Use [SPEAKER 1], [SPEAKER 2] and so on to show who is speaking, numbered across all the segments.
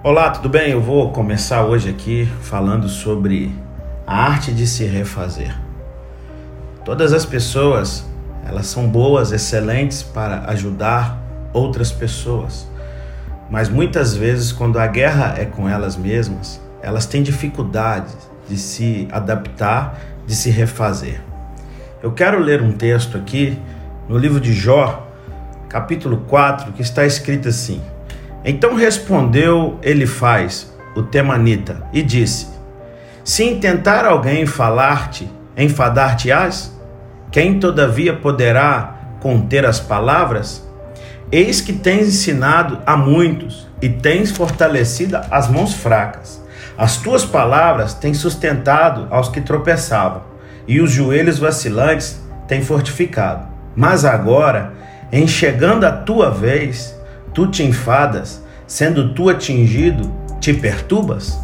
[SPEAKER 1] Olá, tudo bem? Eu vou começar hoje aqui falando sobre a arte de se refazer. Todas as pessoas, elas são boas, excelentes para ajudar outras pessoas. Mas muitas vezes, quando a guerra é com elas mesmas, elas têm dificuldade de se adaptar, de se refazer. Eu quero ler um texto aqui no livro de Jó, capítulo 4, que está escrito assim: então respondeu Elifaz, o temanita, e disse: Se intentar alguém falar-te, enfadar-te-ás? Quem todavia poderá conter as palavras? Eis que tens ensinado a muitos e tens fortalecido as mãos fracas. As tuas palavras têm sustentado aos que tropeçavam, e os joelhos vacilantes têm fortificado. Mas agora, em chegando a tua vez, tu te enfadas, sendo tu atingido, te perturbas?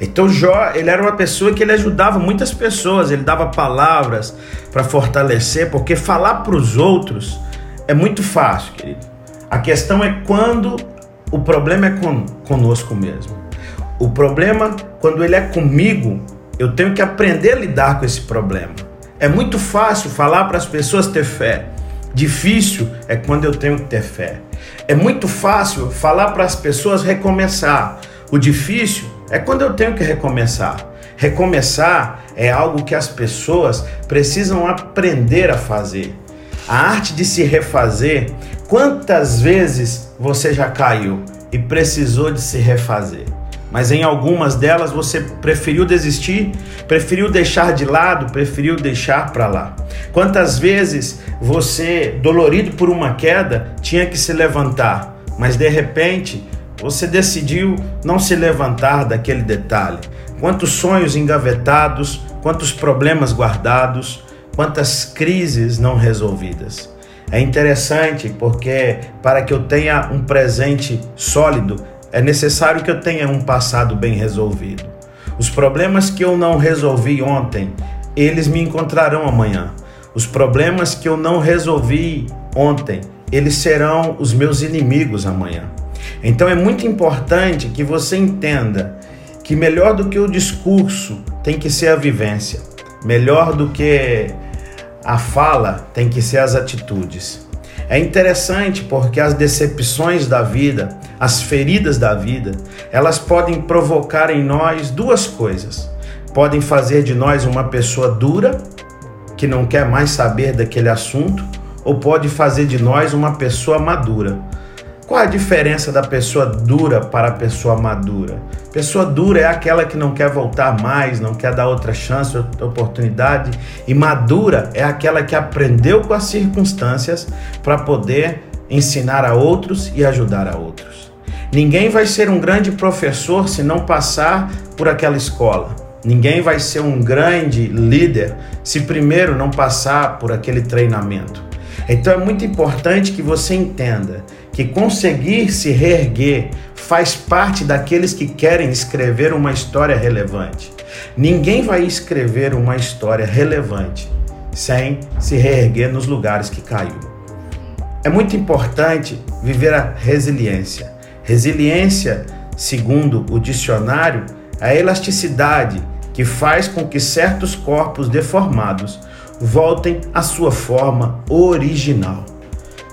[SPEAKER 1] Então Jó, ele era uma pessoa que ele ajudava muitas pessoas, ele dava palavras para fortalecer, porque falar para os outros é muito fácil, querido. A questão é quando o problema é con conosco mesmo. O problema, quando ele é comigo, eu tenho que aprender a lidar com esse problema. É muito fácil falar para as pessoas ter fé. Difícil é quando eu tenho que ter fé. É muito fácil falar para as pessoas recomeçar. O difícil é quando eu tenho que recomeçar. Recomeçar é algo que as pessoas precisam aprender a fazer. A arte de se refazer. Quantas vezes você já caiu e precisou de se refazer? Mas em algumas delas você preferiu desistir, preferiu deixar de lado, preferiu deixar para lá. Quantas vezes você, dolorido por uma queda, tinha que se levantar, mas de repente você decidiu não se levantar daquele detalhe? Quantos sonhos engavetados, quantos problemas guardados, quantas crises não resolvidas. É interessante porque para que eu tenha um presente sólido, é necessário que eu tenha um passado bem resolvido. Os problemas que eu não resolvi ontem, eles me encontrarão amanhã. Os problemas que eu não resolvi ontem, eles serão os meus inimigos amanhã. Então é muito importante que você entenda que melhor do que o discurso tem que ser a vivência, melhor do que a fala tem que ser as atitudes. É interessante porque as decepções da vida, as feridas da vida, elas podem provocar em nós duas coisas. Podem fazer de nós uma pessoa dura, que não quer mais saber daquele assunto, ou pode fazer de nós uma pessoa madura, qual a diferença da pessoa dura para a pessoa madura? Pessoa dura é aquela que não quer voltar mais, não quer dar outra chance, outra oportunidade, e madura é aquela que aprendeu com as circunstâncias para poder ensinar a outros e ajudar a outros. Ninguém vai ser um grande professor se não passar por aquela escola. Ninguém vai ser um grande líder se primeiro não passar por aquele treinamento. Então é muito importante que você entenda que conseguir se reerguer faz parte daqueles que querem escrever uma história relevante. Ninguém vai escrever uma história relevante sem se reerguer nos lugares que caiu. É muito importante viver a resiliência. Resiliência, segundo o dicionário, é a elasticidade que faz com que certos corpos deformados voltem à sua forma original.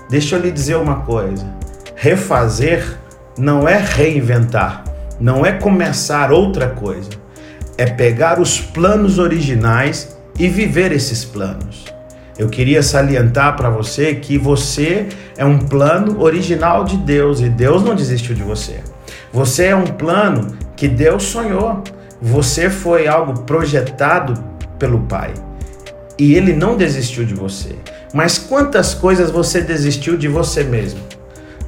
[SPEAKER 1] Deixa eu lhe dizer uma coisa: refazer não é reinventar, não é começar outra coisa, é pegar os planos originais e viver esses planos. Eu queria salientar para você que você é um plano original de Deus e Deus não desistiu de você. Você é um plano que Deus sonhou. Você foi algo projetado pelo Pai e ele não desistiu de você. Mas quantas coisas você desistiu de você mesmo?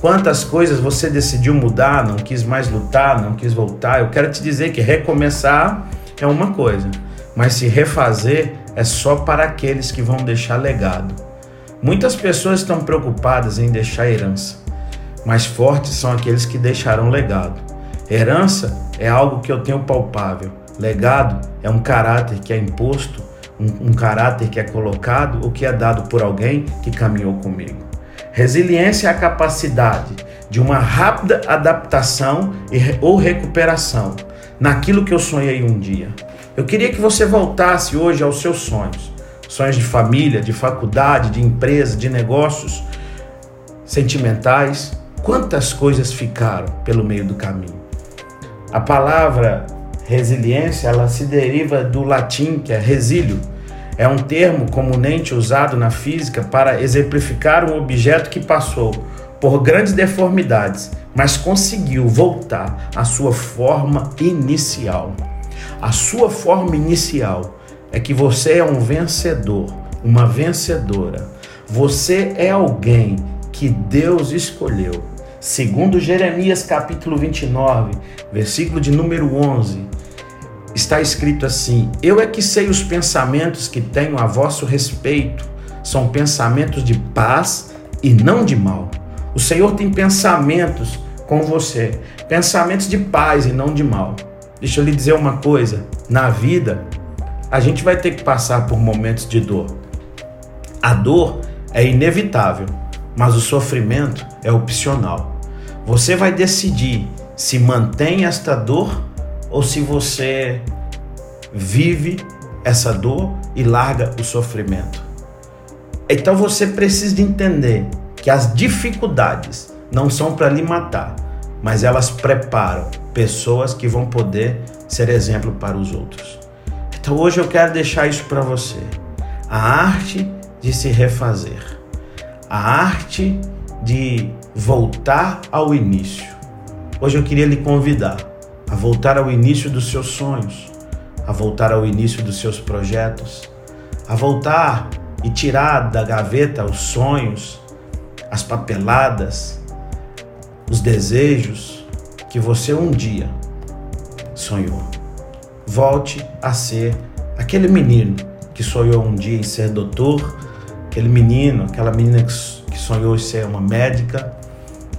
[SPEAKER 1] Quantas coisas você decidiu mudar, não quis mais lutar, não quis voltar? Eu quero te dizer que recomeçar é uma coisa, mas se refazer é só para aqueles que vão deixar legado. Muitas pessoas estão preocupadas em deixar herança, mas fortes são aqueles que deixarão legado. Herança é algo que eu tenho palpável. Legado é um caráter que é imposto um, um caráter que é colocado ou que é dado por alguém que caminhou comigo. Resiliência é a capacidade de uma rápida adaptação ou recuperação naquilo que eu sonhei um dia. Eu queria que você voltasse hoje aos seus sonhos. Sonhos de família, de faculdade, de empresa, de negócios, sentimentais. Quantas coisas ficaram pelo meio do caminho? A palavra resiliência, ela se deriva do latim, que é resílio. É um termo comumente usado na física para exemplificar um objeto que passou por grandes deformidades, mas conseguiu voltar à sua forma inicial. A sua forma inicial é que você é um vencedor, uma vencedora. Você é alguém que Deus escolheu. Segundo Jeremias capítulo 29, versículo de número 11, está escrito assim: Eu é que sei os pensamentos que tenho a vosso respeito, são pensamentos de paz e não de mal. O Senhor tem pensamentos com você, pensamentos de paz e não de mal. Deixa eu lhe dizer uma coisa: na vida, a gente vai ter que passar por momentos de dor. A dor é inevitável, mas o sofrimento é opcional. Você vai decidir se mantém esta dor ou se você vive essa dor e larga o sofrimento. Então você precisa de entender que as dificuldades não são para lhe matar, mas elas preparam pessoas que vão poder ser exemplo para os outros. Então hoje eu quero deixar isso para você. A arte de se refazer. A arte de voltar ao início. Hoje eu queria lhe convidar voltar ao início dos seus sonhos, a voltar ao início dos seus projetos, a voltar e tirar da gaveta os sonhos, as papeladas, os desejos que você um dia sonhou. Volte a ser aquele menino que sonhou um dia em ser doutor, aquele menino, aquela menina que sonhou em ser uma médica,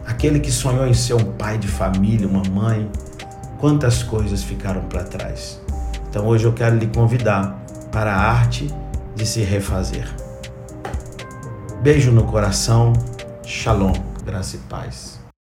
[SPEAKER 1] aquele que sonhou em ser um pai de família, uma mãe. Quantas coisas ficaram para trás. Então hoje eu quero lhe convidar para a arte de se refazer. Beijo no coração. Shalom, graça e paz.